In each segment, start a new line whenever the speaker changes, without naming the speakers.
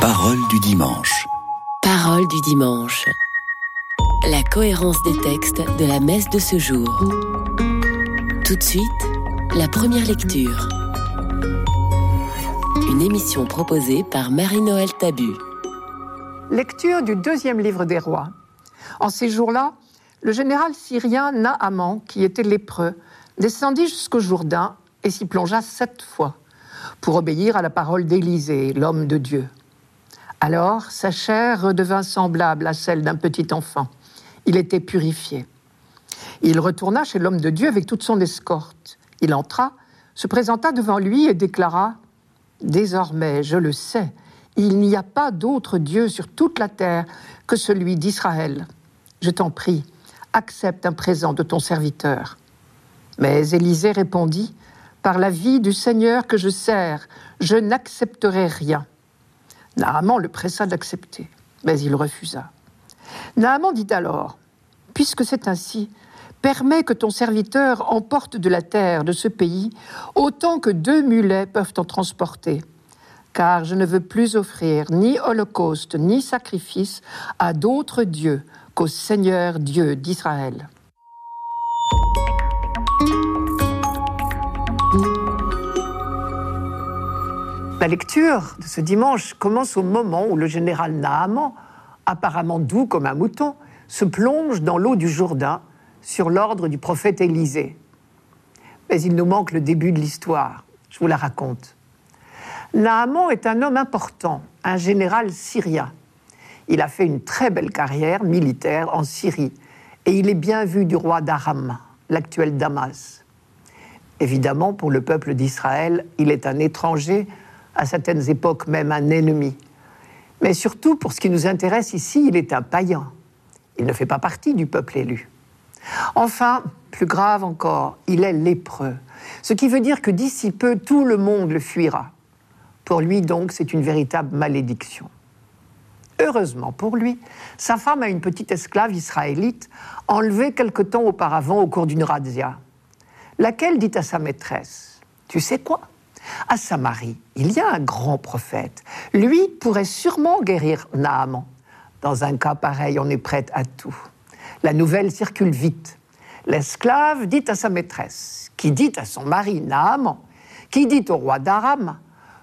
Parole du dimanche.
Parole du dimanche. La cohérence des textes de la messe de ce jour. Tout de suite, la première lecture. Une émission proposée par Marie-Noël Tabu.
Lecture du deuxième livre des rois. En ces jours-là, le général syrien Naaman, qui était lépreux, descendit jusqu'au Jourdain et s'y plongea sept fois pour obéir à la parole d'Élisée, l'homme de Dieu. Alors sa chair redevint semblable à celle d'un petit enfant. Il était purifié. Il retourna chez l'homme de Dieu avec toute son escorte. Il entra, se présenta devant lui et déclara Désormais, je le sais, il n'y a pas d'autre Dieu sur toute la terre que celui d'Israël. Je t'en prie, accepte un présent de ton serviteur. Mais Élisée répondit Par la vie du Seigneur que je sers, je n'accepterai rien. Naaman le pressa d'accepter, mais il refusa. Naaman dit alors Puisque c'est ainsi, permets que ton serviteur emporte de la terre de ce pays autant que deux mulets peuvent en transporter. Car je ne veux plus offrir ni holocauste ni sacrifice à d'autres dieux qu'au Seigneur Dieu d'Israël. La lecture de ce dimanche commence au moment où le général Naaman, apparemment doux comme un mouton, se plonge dans l'eau du Jourdain sur l'ordre du prophète Élisée. Mais il nous manque le début de l'histoire. Je vous la raconte. Naaman est un homme important, un général syrien. Il a fait une très belle carrière militaire en Syrie et il est bien vu du roi d'Aram, l'actuel Damas. Évidemment, pour le peuple d'Israël, il est un étranger à certaines époques même un ennemi. Mais surtout, pour ce qui nous intéresse ici, il est un païen. Il ne fait pas partie du peuple élu. Enfin, plus grave encore, il est lépreux, ce qui veut dire que d'ici peu, tout le monde le fuira. Pour lui, donc, c'est une véritable malédiction. Heureusement pour lui, sa femme a une petite esclave israélite enlevée quelque temps auparavant au cours d'une razzia, laquelle dit à sa maîtresse Tu sais quoi? À Samarie, il y a un grand prophète. Lui pourrait sûrement guérir Naaman. Dans un cas pareil, on est prête à tout. La nouvelle circule vite. L'esclave dit à sa maîtresse, qui dit à son mari Naaman, qui dit au roi d'Aram,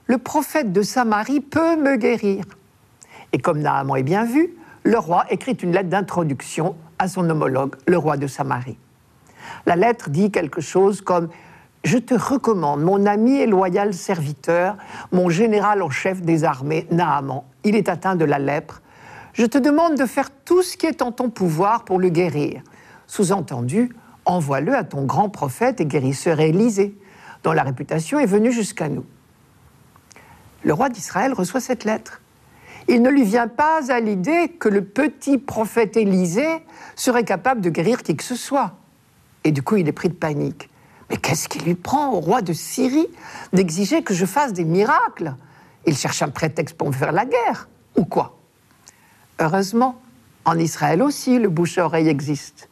le prophète de Samarie peut me guérir. Et comme Naaman est bien vu, le roi écrit une lettre d'introduction à son homologue, le roi de Samarie. La lettre dit quelque chose comme je te recommande mon ami et loyal serviteur, mon général en chef des armées, Naaman. Il est atteint de la lèpre. Je te demande de faire tout ce qui est en ton pouvoir pour le guérir. Sous-entendu, envoie-le à ton grand prophète et guérisseur Élisée, dont la réputation est venue jusqu'à nous. Le roi d'Israël reçoit cette lettre. Il ne lui vient pas à l'idée que le petit prophète Élisée serait capable de guérir qui que ce soit. Et du coup, il est pris de panique. Mais qu'est-ce qui lui prend au roi de Syrie d'exiger que je fasse des miracles? Il cherche un prétexte pour me faire la guerre, ou quoi? Heureusement, en Israël aussi, le bouche-oreille existe.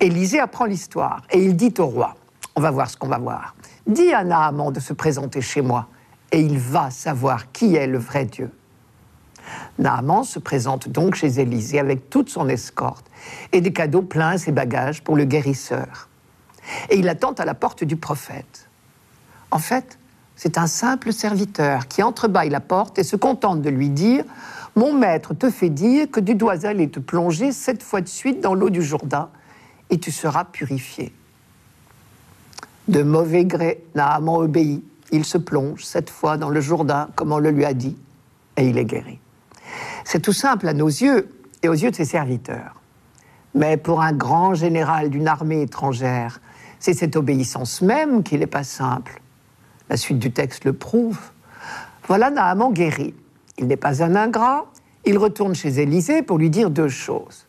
Élisée apprend l'histoire et il dit au roi On va voir ce qu'on va voir. Dis à Naaman de se présenter chez moi et il va savoir qui est le vrai Dieu. Naaman se présente donc chez Élisée avec toute son escorte et des cadeaux pleins ses bagages pour le guérisseur et il attend à la porte du prophète. En fait, c'est un simple serviteur qui entrebâille la porte et se contente de lui dire Mon maître te fait dire que tu dois aller te plonger sept fois de suite dans l'eau du Jourdain et tu seras purifié. De mauvais gré, Naaman obéit. Il se plonge sept fois dans le Jourdain, comme on le lui a dit, et il est guéri. C'est tout simple à nos yeux et aux yeux de ses serviteurs. Mais pour un grand général d'une armée étrangère, c'est cette obéissance même qui n'est pas simple. La suite du texte le prouve. Voilà Naaman guéri. Il n'est pas un ingrat. Il retourne chez Élisée pour lui dire deux choses.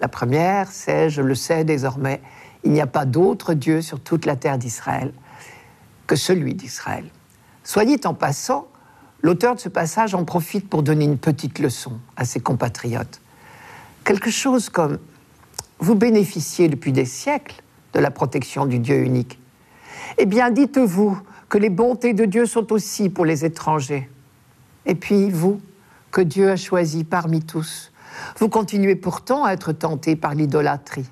La première, c'est, je le sais désormais, il n'y a pas d'autre Dieu sur toute la terre d'Israël que celui d'Israël. Soyez en passant, l'auteur de ce passage en profite pour donner une petite leçon à ses compatriotes. Quelque chose comme, vous bénéficiez depuis des siècles de la protection du Dieu unique. Eh bien, dites-vous que les bontés de Dieu sont aussi pour les étrangers. Et puis vous, que Dieu a choisi parmi tous, vous continuez pourtant à être tenté par l'idolâtrie.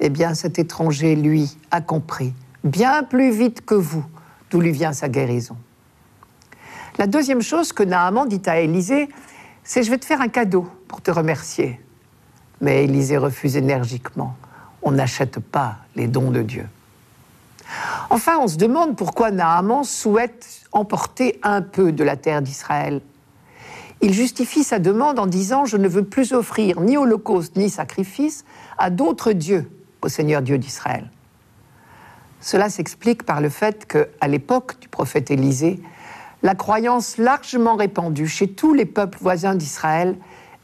Eh bien, cet étranger, lui, a compris, bien plus vite que vous, d'où lui vient sa guérison. La deuxième chose que Naaman dit à Élisée, c'est Je vais te faire un cadeau pour te remercier. Mais Élisée refuse énergiquement. On n'achète pas les dons de Dieu. Enfin, on se demande pourquoi Naaman souhaite emporter un peu de la terre d'Israël. Il justifie sa demande en disant Je ne veux plus offrir ni holocauste ni sacrifice à d'autres dieux qu'au Seigneur Dieu d'Israël. Cela s'explique par le fait qu'à l'époque du prophète Élisée, la croyance largement répandue chez tous les peuples voisins d'Israël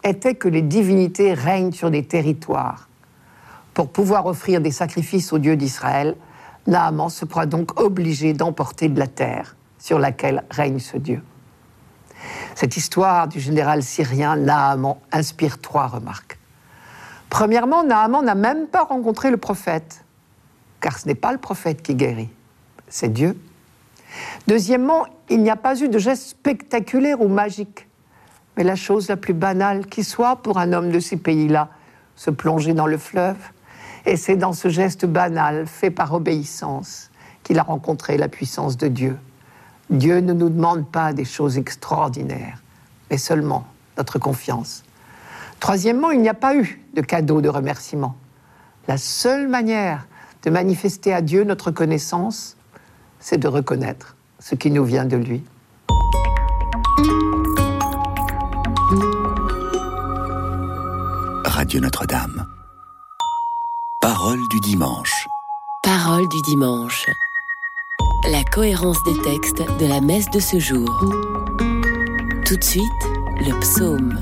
était que les divinités règnent sur des territoires. Pour pouvoir offrir des sacrifices aux dieux d'Israël, Naaman se croit donc obligé d'emporter de la terre sur laquelle règne ce Dieu. Cette histoire du général syrien Naaman inspire trois remarques. Premièrement, Naaman n'a même pas rencontré le prophète, car ce n'est pas le prophète qui guérit, c'est Dieu. Deuxièmement, il n'y a pas eu de geste spectaculaire ou magique, mais la chose la plus banale qui soit pour un homme de ces pays-là, se plonger dans le fleuve. Et c'est dans ce geste banal, fait par obéissance, qu'il a rencontré la puissance de Dieu. Dieu ne nous demande pas des choses extraordinaires, mais seulement notre confiance. Troisièmement, il n'y a pas eu de cadeau de remerciement. La seule manière de manifester à Dieu notre connaissance, c'est de reconnaître ce qui nous vient de lui.
Radio Notre-Dame. Parole du dimanche.
Parole du dimanche. La cohérence des textes de la messe de ce jour. Tout de suite, le psaume.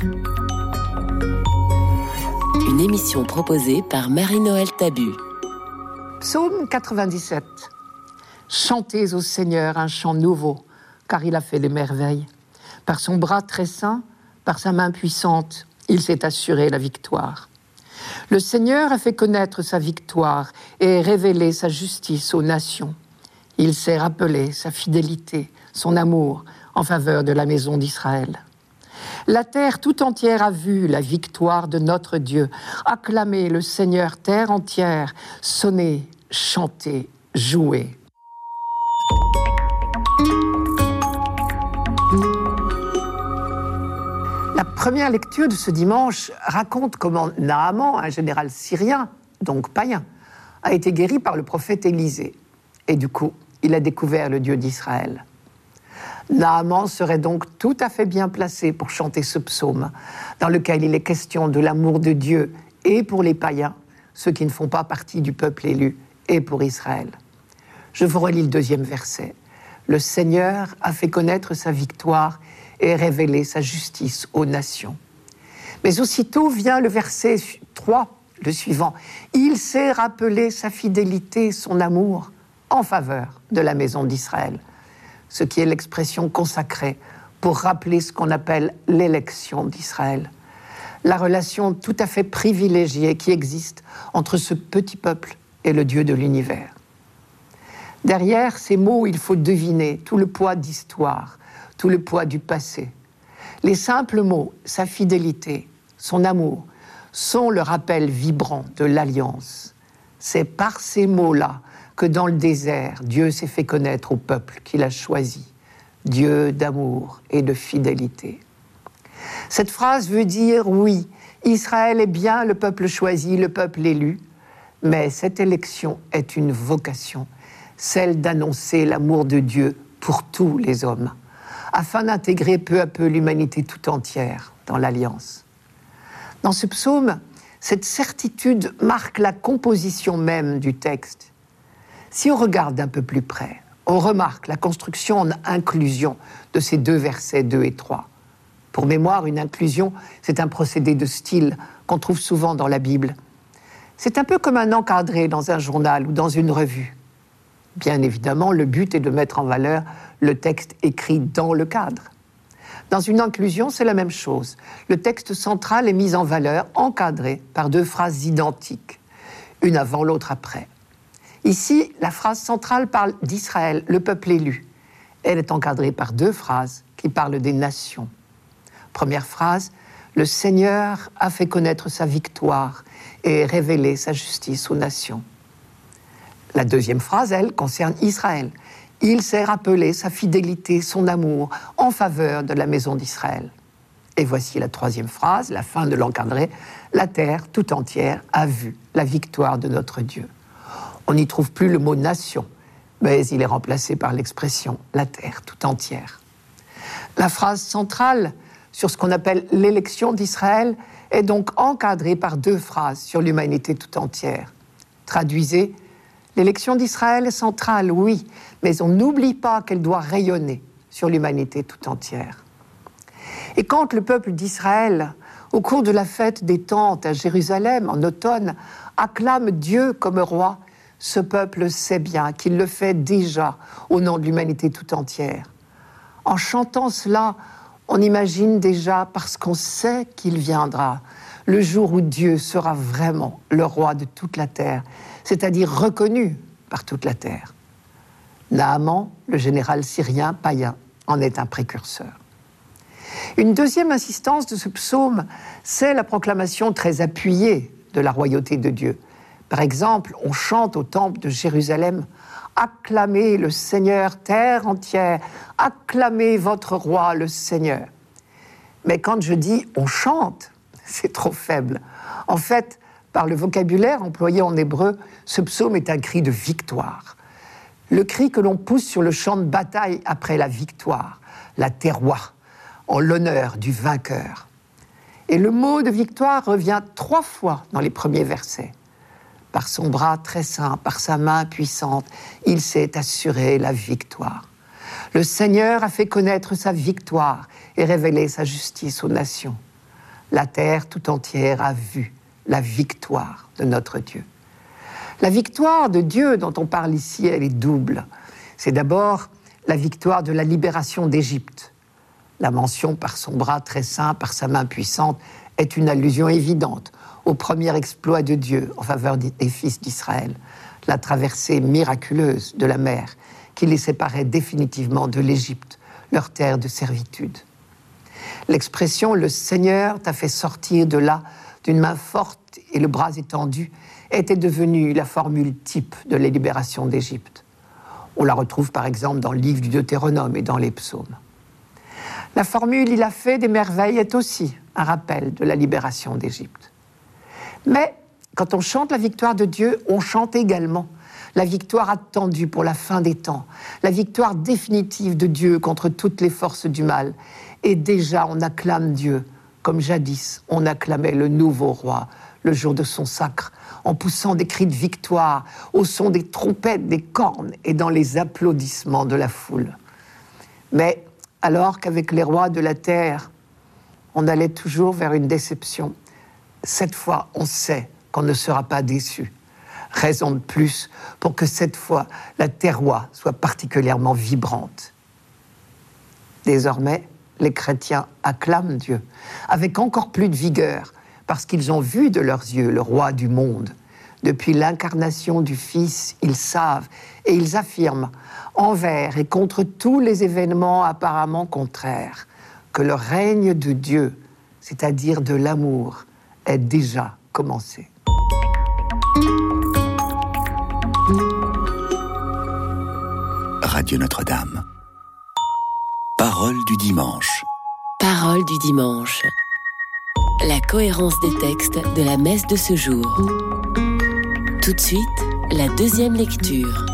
Une émission proposée par Marie-Noël Tabu.
Psaume 97. Chantez au Seigneur un chant nouveau, car il a fait des merveilles. Par son bras très saint, par sa main puissante, il s'est assuré la victoire. Le Seigneur a fait connaître sa victoire et révélé sa justice aux nations. Il s'est rappelé sa fidélité, son amour en faveur de la maison d'Israël. La terre tout entière a vu la victoire de notre Dieu. Acclamez le Seigneur terre entière, sonnez, chantez, jouez. Première lecture de ce dimanche raconte comment Naaman, un général syrien, donc païen, a été guéri par le prophète Élisée. Et du coup, il a découvert le Dieu d'Israël. Naaman serait donc tout à fait bien placé pour chanter ce psaume, dans lequel il est question de l'amour de Dieu et pour les païens, ceux qui ne font pas partie du peuple élu, et pour Israël. Je vous relis le deuxième verset. Le Seigneur a fait connaître sa victoire et révélé sa justice aux nations. Mais aussitôt vient le verset 3, le suivant. Il s'est rappelé sa fidélité, son amour en faveur de la maison d'Israël, ce qui est l'expression consacrée pour rappeler ce qu'on appelle l'élection d'Israël, la relation tout à fait privilégiée qui existe entre ce petit peuple et le Dieu de l'univers. Derrière ces mots, il faut deviner tout le poids d'histoire, tout le poids du passé. Les simples mots, sa fidélité, son amour, sont le rappel vibrant de l'alliance. C'est par ces mots-là que dans le désert, Dieu s'est fait connaître au peuple qu'il a choisi, Dieu d'amour et de fidélité. Cette phrase veut dire oui, Israël est bien le peuple choisi, le peuple élu, mais cette élection est une vocation, celle d'annoncer l'amour de Dieu pour tous les hommes afin d'intégrer peu à peu l'humanité tout entière dans l'alliance. Dans ce psaume, cette certitude marque la composition même du texte. Si on regarde d'un peu plus près, on remarque la construction en inclusion de ces deux versets 2 et 3. Pour mémoire, une inclusion, c'est un procédé de style qu'on trouve souvent dans la Bible. C'est un peu comme un encadré dans un journal ou dans une revue. Bien évidemment, le but est de mettre en valeur le texte écrit dans le cadre. Dans une inclusion, c'est la même chose. Le texte central est mis en valeur, encadré par deux phrases identiques, une avant, l'autre après. Ici, la phrase centrale parle d'Israël, le peuple élu. Elle est encadrée par deux phrases qui qui parle des nations. Première phrase, le Seigneur a fait connaître sa victoire et révélé sa justice aux nations. La deuxième phrase, elle, concerne Israël. Il s'est rappelé sa fidélité, son amour en faveur de la maison d'Israël. Et voici la troisième phrase, la fin de l'encadré. La terre tout entière a vu la victoire de notre Dieu. On n'y trouve plus le mot nation, mais il est remplacé par l'expression la terre tout entière. La phrase centrale sur ce qu'on appelle l'élection d'Israël est donc encadrée par deux phrases sur l'humanité tout entière. Traduisez, l'élection d'Israël est centrale, oui, mais on n'oublie pas qu'elle doit rayonner sur l'humanité tout entière. Et quand le peuple d'Israël, au cours de la fête des tentes à Jérusalem en automne, acclame Dieu comme roi, ce peuple sait bien qu'il le fait déjà au nom de l'humanité tout entière. En chantant cela, on imagine déjà, parce qu'on sait qu'il viendra, le jour où Dieu sera vraiment le roi de toute la terre, c'est-à-dire reconnu par toute la terre. Naaman, le général syrien païen, en est un précurseur. Une deuxième insistance de ce psaume, c'est la proclamation très appuyée de la royauté de Dieu. Par exemple, on chante au temple de Jérusalem Acclamez le Seigneur, terre entière, acclamez votre roi, le Seigneur. Mais quand je dis on chante, c'est trop faible. En fait, par le vocabulaire employé en hébreu, ce psaume est un cri de victoire. Le cri que l'on pousse sur le champ de bataille après la victoire, la terroir en l'honneur du vainqueur. Et le mot de victoire revient trois fois dans les premiers versets. Par son bras très saint, par sa main puissante, il s'est assuré la victoire. Le Seigneur a fait connaître sa victoire et révélé sa justice aux nations. La terre tout entière a vu la victoire de notre Dieu. La victoire de Dieu dont on parle ici, elle est double. C'est d'abord la victoire de la libération d'Égypte, la mention par son bras très saint, par sa main puissante, est une allusion évidente au premier exploit de Dieu en faveur des fils d'Israël, la traversée miraculeuse de la mer qui les séparait définitivement de l'Égypte, leur terre de servitude. L'expression le Seigneur t'a fait sortir de là d'une main forte et le bras étendu était devenue la formule type de la libération d'Égypte. On la retrouve par exemple dans le livre du Deutéronome et dans les psaumes. La formule Il a fait des merveilles est aussi un rappel de la libération d'Égypte. Mais quand on chante la victoire de Dieu, on chante également la victoire attendue pour la fin des temps, la victoire définitive de Dieu contre toutes les forces du mal. Et déjà, on acclame Dieu, comme jadis on acclamait le nouveau roi le jour de son sacre, en poussant des cris de victoire au son des trompettes, des cornes et dans les applaudissements de la foule. Mais alors qu'avec les rois de la terre, on allait toujours vers une déception. Cette fois, on sait qu'on ne sera pas déçu. Raison de plus pour que cette fois, la terroir soit particulièrement vibrante. Désormais, les chrétiens acclament Dieu avec encore plus de vigueur parce qu'ils ont vu de leurs yeux le roi du monde. Depuis l'incarnation du Fils, ils savent et ils affirment envers et contre tous les événements apparemment contraires, que le règne de Dieu, c'est-à-dire de l'amour, est déjà commencé.
Radio Notre-Dame. Parole du dimanche.
Parole du dimanche. La cohérence des textes de la messe de ce jour. Tout de suite, la deuxième lecture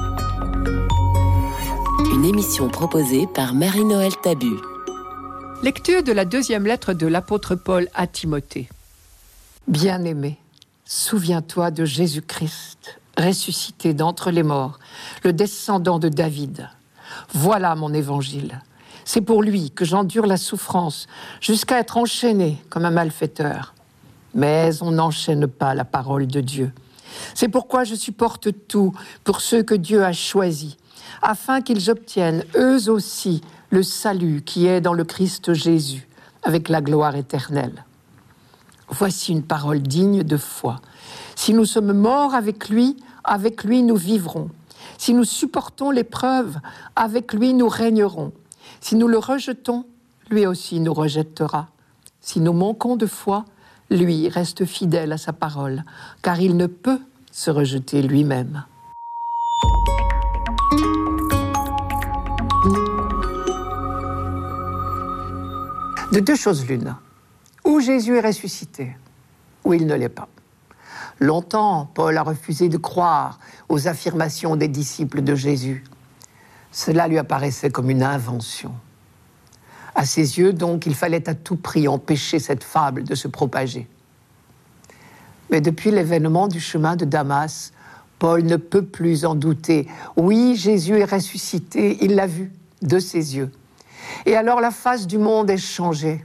une émission proposée par Marie-Noël Tabu.
Lecture de la deuxième lettre de l'apôtre Paul à Timothée.
Bien-aimé, souviens-toi de Jésus-Christ, ressuscité d'entre les morts, le descendant de David. Voilà mon évangile. C'est pour lui que j'endure la souffrance jusqu'à être enchaîné comme un malfaiteur. Mais on n'enchaîne pas la parole de Dieu. C'est pourquoi je supporte tout pour ceux que Dieu a choisis afin qu'ils obtiennent eux aussi le salut qui est dans le Christ Jésus, avec la gloire éternelle. Voici une parole digne de foi. Si nous sommes morts avec lui, avec lui nous vivrons. Si nous supportons l'épreuve, avec lui nous régnerons. Si nous le rejetons,
lui aussi nous rejettera. Si nous manquons de foi, lui reste fidèle à sa parole, car il ne peut se rejeter lui-même.
De deux choses l'une, ou Jésus est ressuscité, ou il ne l'est pas. Longtemps, Paul a refusé de croire aux affirmations des disciples de Jésus. Cela lui apparaissait comme une invention. À ses yeux, donc, il fallait à tout prix empêcher cette fable de se propager. Mais depuis l'événement du chemin de Damas, Paul ne peut plus en douter. Oui, Jésus est ressuscité, il l'a vu de ses yeux. Et alors la face du monde est changée.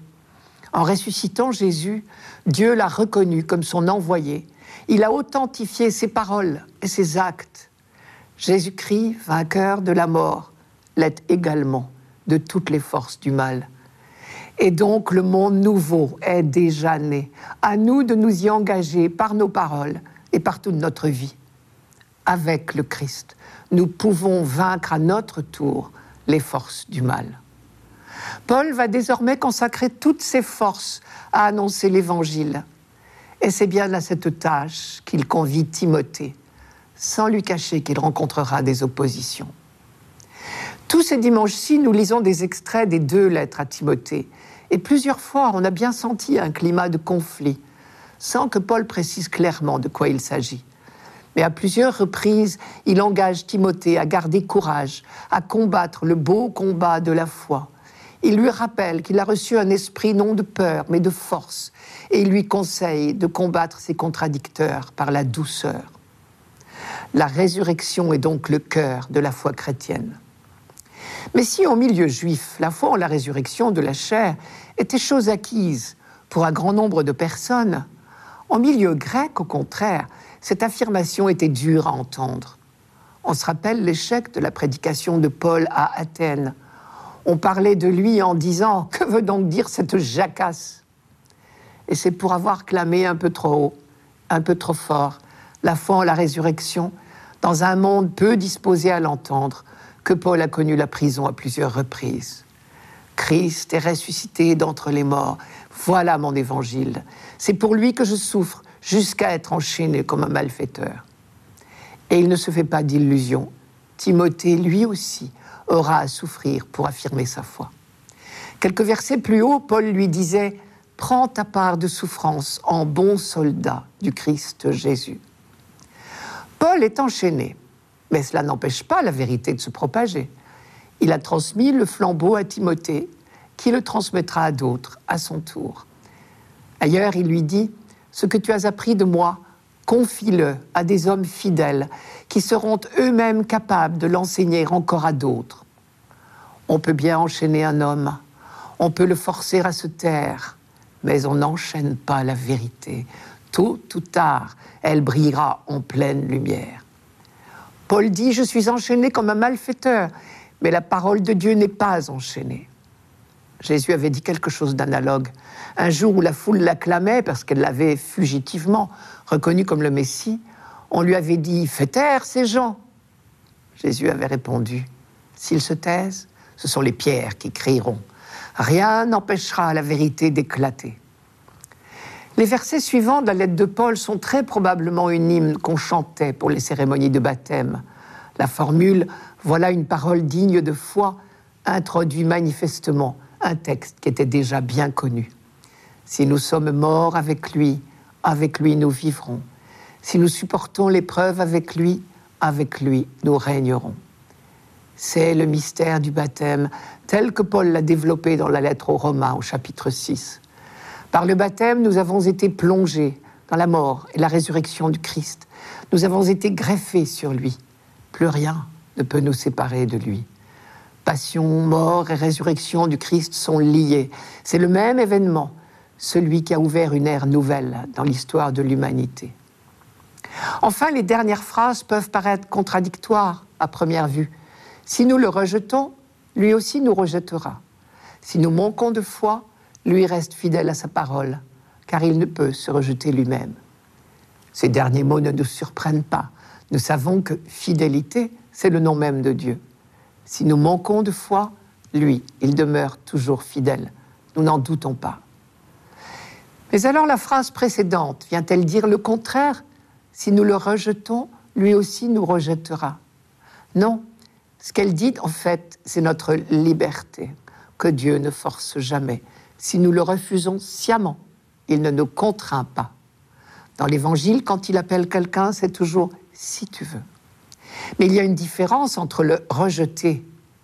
En ressuscitant Jésus, Dieu l'a reconnu comme son envoyé. Il a authentifié ses paroles et ses actes. Jésus-Christ, vainqueur de la mort, l'est également de toutes les forces du mal. Et donc le monde nouveau est déjà né. À nous de nous y engager par nos paroles et par toute notre vie. Avec le Christ, nous pouvons vaincre à notre tour les forces du mal. Paul va désormais consacrer toutes ses forces à annoncer l'Évangile. Et c'est bien à cette tâche qu'il convie Timothée, sans lui cacher qu'il rencontrera des oppositions. Tous ces dimanches-ci, nous lisons des extraits des deux lettres à Timothée. Et plusieurs fois, on a bien senti un climat de conflit, sans que Paul précise clairement de quoi il s'agit. Mais à plusieurs reprises, il engage Timothée à garder courage, à combattre le beau combat de la foi. Il lui rappelle qu'il a reçu un esprit non de peur, mais de force, et il lui conseille de combattre ses contradicteurs par la douceur. La résurrection est donc le cœur de la foi chrétienne. Mais si en milieu juif, la foi en la résurrection de la chair était chose acquise pour un grand nombre de personnes, en milieu grec, au contraire, cette affirmation était dure à entendre. On se rappelle l'échec de la prédication de Paul à Athènes. On parlait de lui en disant Que veut donc dire cette jacasse? Et c'est pour avoir clamé un peu trop haut, un peu trop fort, la foi en la résurrection, dans un monde peu disposé à l'entendre, que Paul a connu la prison à plusieurs reprises. Christ est ressuscité d'entre les morts. Voilà mon évangile. C'est pour lui que je souffre jusqu'à être enchaîné comme un malfaiteur. Et il ne se fait pas d'illusions. Timothée, lui aussi, aura à souffrir pour affirmer sa foi. Quelques versets plus haut, Paul lui disait Prends ta part de souffrance en bon soldat du Christ Jésus. Paul est enchaîné. Mais cela n'empêche pas la vérité de se propager. Il a transmis le flambeau à Timothée, qui le transmettra à d'autres à son tour. Ailleurs, il lui dit, Ce que tu as appris de moi, confie-le à des hommes fidèles qui seront eux-mêmes capables de l'enseigner encore à d'autres. On peut bien enchaîner un homme, on peut le forcer à se taire, mais on n'enchaîne pas la vérité. Tôt ou tard, elle brillera en pleine lumière. Paul dit, je suis enchaîné comme un malfaiteur, mais la parole de Dieu n'est pas enchaînée. Jésus avait dit quelque chose d'analogue. Un jour où la foule l'acclamait parce qu'elle l'avait fugitivement reconnu comme le Messie, on lui avait dit Fais taire ces gens. Jésus avait répondu S'ils se taisent, ce sont les pierres qui crieront. Rien n'empêchera la vérité d'éclater. Les versets suivants de la lettre de Paul sont très probablement une hymne qu'on chantait pour les cérémonies de baptême. La formule Voilà une parole digne de foi introduit manifestement un texte qui était déjà bien connu. Si nous sommes morts avec lui, avec lui nous vivrons. Si nous supportons l'épreuve avec lui, avec lui nous régnerons. C'est le mystère du baptême tel que Paul l'a développé dans la lettre aux Romains au chapitre 6. Par le baptême, nous avons été plongés dans la mort et la résurrection du Christ. Nous avons été greffés sur lui. Plus rien ne peut nous séparer de lui. Passion, mort et résurrection du Christ sont liés. C'est le même événement, celui qui a ouvert une ère nouvelle dans l'histoire de l'humanité. Enfin, les dernières phrases peuvent paraître contradictoires à première vue. Si nous le rejetons, lui aussi nous rejettera. Si nous manquons de foi, lui reste fidèle à sa parole, car il ne peut se rejeter lui-même. Ces derniers mots ne nous surprennent pas. Nous savons que fidélité, c'est le nom même de Dieu. Si nous manquons de foi, lui, il demeure toujours fidèle nous n'en doutons pas. Mais alors la phrase précédente vient-elle dire le contraire? Si nous le rejetons, lui aussi nous rejettera. Non, ce qu'elle dit en fait, c'est notre liberté, que Dieu ne force jamais. Si nous le refusons sciemment, il ne nous contraint pas. Dans l'Évangile, quand il appelle quelqu'un, c'est toujours si tu veux. Mais il y a une différence entre le rejeter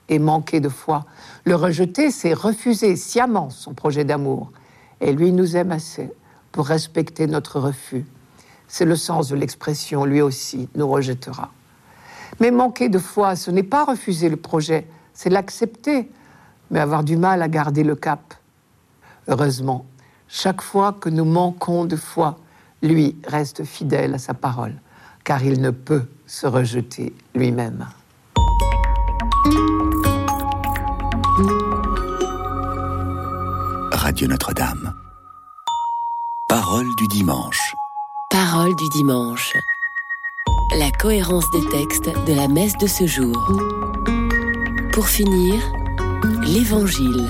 et manquer de foi. Le rejeter, c'est refuser sciemment son projet d'amour. Et lui nous aime assez pour respecter notre refus. C'est le sens de l'expression, lui aussi nous rejettera. Mais manquer de foi, ce n'est pas refuser le projet, c'est l'accepter, mais avoir du mal à garder le cap. Heureusement, chaque fois que nous manquons de foi, lui reste fidèle à sa parole, car il ne peut se rejeter lui-même.
Radio Notre-Dame. Parole du dimanche.
Parole du dimanche. La cohérence des textes de la messe de ce jour. Pour finir, l'Évangile.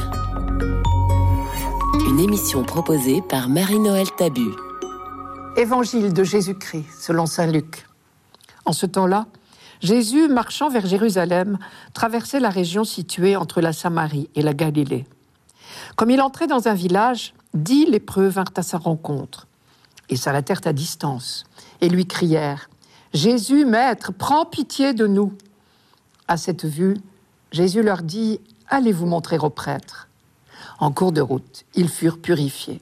Une émission proposée par Marie-Noël Tabu.
Évangile de Jésus-Christ selon Saint Luc.
En ce temps-là, Jésus, marchant vers Jérusalem, traversait la région située entre la Samarie et la Galilée. Comme il entrait dans un village, dix lépreux vinrent à sa rencontre et s'arrêtèrent à distance et lui crièrent Jésus, Maître, prends pitié de nous. À cette vue, Jésus leur dit Allez vous montrer au prêtre. En cours de route, ils furent purifiés.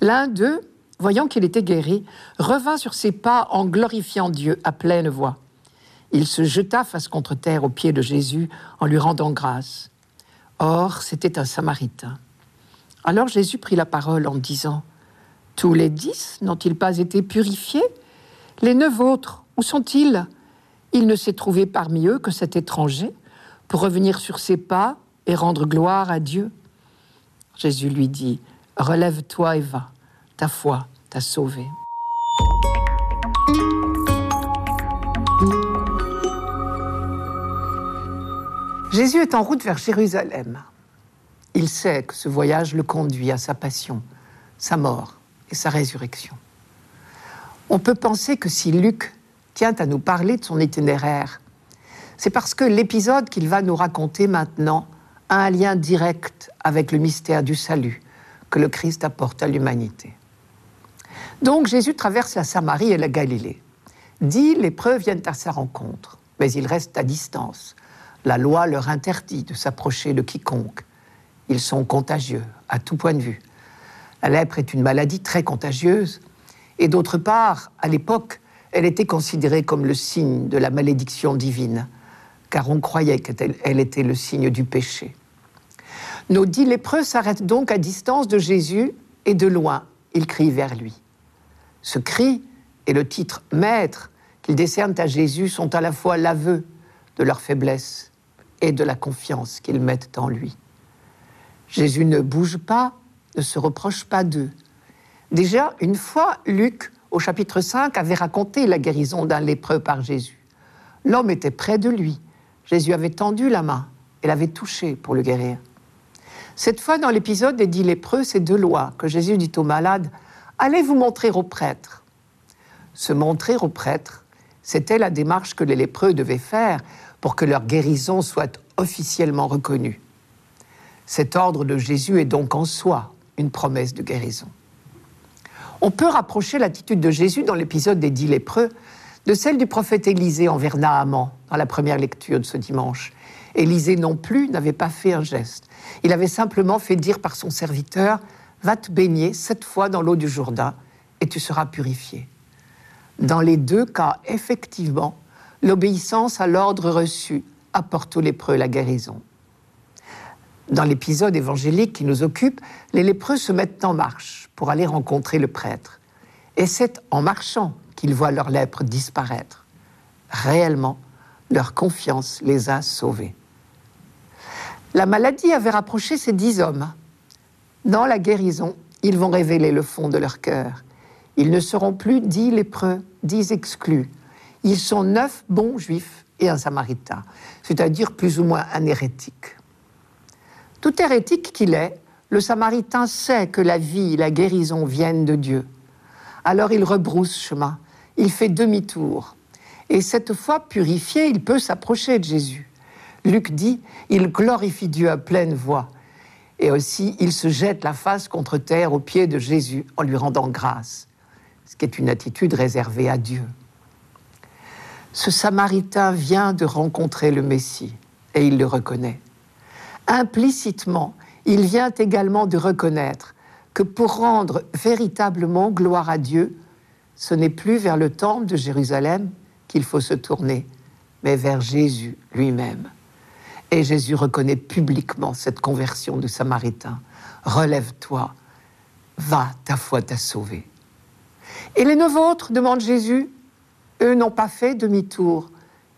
L'un d'eux, voyant qu'il était guéri, revint sur ses pas en glorifiant Dieu à pleine voix. Il se jeta face contre terre aux pieds de Jésus en lui rendant grâce. Or, c'était un Samaritain. Alors Jésus prit la parole en disant, Tous les dix n'ont-ils pas été purifiés? Les neuf autres, où sont-ils? Il ne s'est trouvé parmi eux que cet étranger pour revenir sur ses pas et rendre gloire à Dieu. Jésus lui dit, Relève-toi et va, ta foi t'a sauvé.
Jésus est en route vers Jérusalem. Il sait que ce voyage le conduit à sa passion, sa mort et sa résurrection. On peut penser que si Luc tient à nous parler de son itinéraire, c'est parce que l'épisode qu'il va nous raconter maintenant a un lien direct avec le mystère du salut que le Christ apporte à l'humanité. Donc Jésus traverse la Samarie et la Galilée. Dix lépreux viennent à sa rencontre, mais ils restent à distance. La loi leur interdit de s'approcher de quiconque. Ils sont contagieux, à tout point de vue. La lèpre est une maladie très contagieuse, et d'autre part, à l'époque, elle était considérée comme le signe de la malédiction divine, car on croyait qu'elle était le signe du péché. Nos dix lépreux s'arrêtent donc à distance de Jésus, et de loin, ils crient vers lui. Ce cri et le titre Maître qu'ils décernent à Jésus sont à la fois l'aveu de leur faiblesse et de la confiance qu'ils mettent en lui. Jésus ne bouge pas, ne se reproche pas d'eux. Déjà, une fois, Luc, au chapitre 5, avait raconté la guérison d'un lépreux par Jésus. L'homme était près de lui. Jésus avait tendu la main et l'avait touché pour le guérir. Cette fois, dans l'épisode des dix lépreux, c'est de loi que Jésus dit aux malades Allez vous montrer au prêtre. Se montrer au prêtre, c'était la démarche que les lépreux devaient faire pour que leur guérison soit officiellement reconnue. Cet ordre de Jésus est donc en soi une promesse de guérison. On peut rapprocher l'attitude de Jésus dans l'épisode des dix lépreux de celle du prophète Élisée envers Naaman dans la première lecture de ce dimanche. Élisée non plus n'avait pas fait un geste. Il avait simplement fait dire par son serviteur Va te baigner sept fois dans l'eau du Jourdain et tu seras purifié. Dans les deux cas, effectivement, l'obéissance à l'ordre reçu apporte aux lépreux la guérison. Dans l'épisode évangélique qui nous occupe, les lépreux se mettent en marche pour aller rencontrer le prêtre. Et c'est en marchant qu'ils voient leur lèpre disparaître. Réellement, leur confiance les a sauvés. La maladie avait rapproché ces dix hommes. Dans la guérison, ils vont révéler le fond de leur cœur. Ils ne seront plus dix lépreux, dix exclus, ils sont neuf bons juifs et un samaritain, c'est-à-dire plus ou moins un hérétique. Tout hérétique qu'il est Le Samaritain sait que la vie, la guérison viennent de Dieu. Alors il rebrousse chemin, il fait demi-tour. Et cette fois purifié, il peut s'approcher de Jésus. Luc dit, il glorifie Dieu à pleine voix. Et aussi, il se jette la face contre terre aux pieds de Jésus en lui rendant grâce, ce qui est une attitude réservée à Dieu. Ce Samaritain vient de rencontrer le Messie et il le reconnaît. Implicitement, il vient également de reconnaître que pour rendre véritablement gloire à Dieu, ce n'est plus vers le temple de Jérusalem qu'il faut se tourner, mais vers Jésus lui-même. Et Jésus reconnaît publiquement cette conversion du Samaritain. Relève-toi, va, ta foi t'a sauvé. Et les neuf autres, demande Jésus, eux n'ont pas fait demi-tour.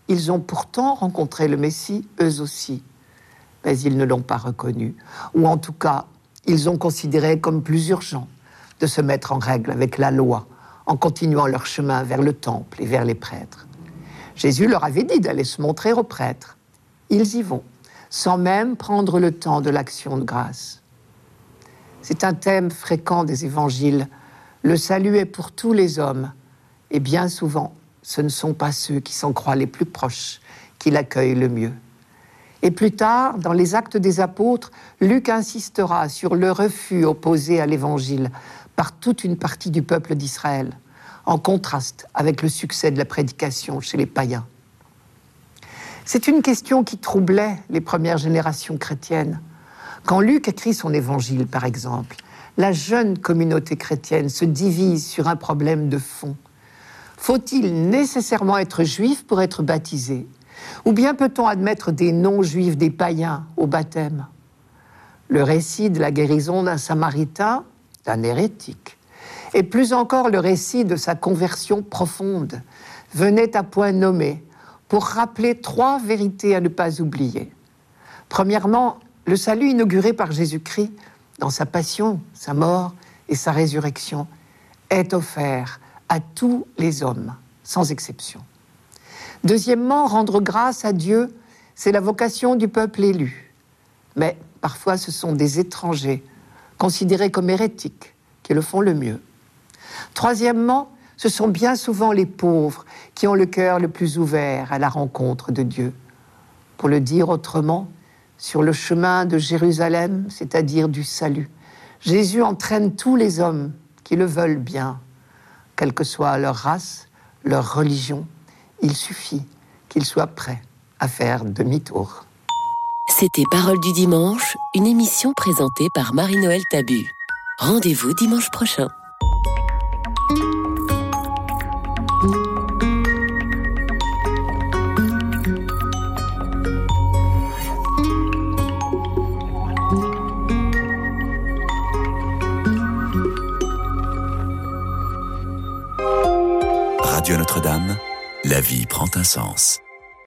Ils ont pourtant rencontré le Messie, eux aussi. Mais ils ne l'ont pas reconnu. Ou en tout cas, ils ont considéré comme plus urgent de se mettre en règle avec la loi en continuant leur chemin vers le temple et vers les prêtres. Jésus leur avait dit d'aller se montrer aux prêtres. Ils y vont, sans même prendre le temps de l'action de grâce. C'est un thème fréquent des évangiles. Le salut est pour tous les hommes, et bien souvent, ce ne sont pas ceux qui s'en croient les plus proches qui l'accueillent le mieux. Et plus tard, dans les actes des apôtres, Luc insistera sur le refus opposé à l'évangile par toute une partie du peuple d'Israël, en contraste avec le succès de la prédication chez les païens. C'est une question qui troublait les premières générations chrétiennes. Quand Luc écrit son évangile, par exemple, la jeune communauté chrétienne se divise sur un problème de fond. Faut-il nécessairement être juif pour être baptisé? Ou bien peut-on admettre des non-juifs, des païens au baptême? Le récit de la guérison d'un samaritain d'un hérétique. Et plus encore, le récit de sa conversion profonde venait à point nommé pour rappeler trois vérités à ne pas oublier. Premièrement, le salut inauguré par Jésus-Christ dans sa passion, sa mort et sa résurrection est offert à tous les hommes, sans exception. Deuxièmement, rendre grâce à Dieu, c'est la vocation du peuple élu. Mais parfois, ce sont des étrangers considérés comme hérétiques, qui le font le mieux. Troisièmement, ce sont bien souvent les pauvres qui ont le cœur le plus ouvert à la rencontre de Dieu. Pour le dire autrement, sur le chemin de Jérusalem, c'est-à-dire du salut, Jésus entraîne tous les hommes qui le veulent bien, quelle que soit leur race, leur religion. Il suffit qu'ils soient prêts à faire demi-tour.
C'était Parole du dimanche, une émission présentée par Marie-Noël Tabu. Rendez-vous dimanche prochain.
Notre-Dame, la vie prend un sens.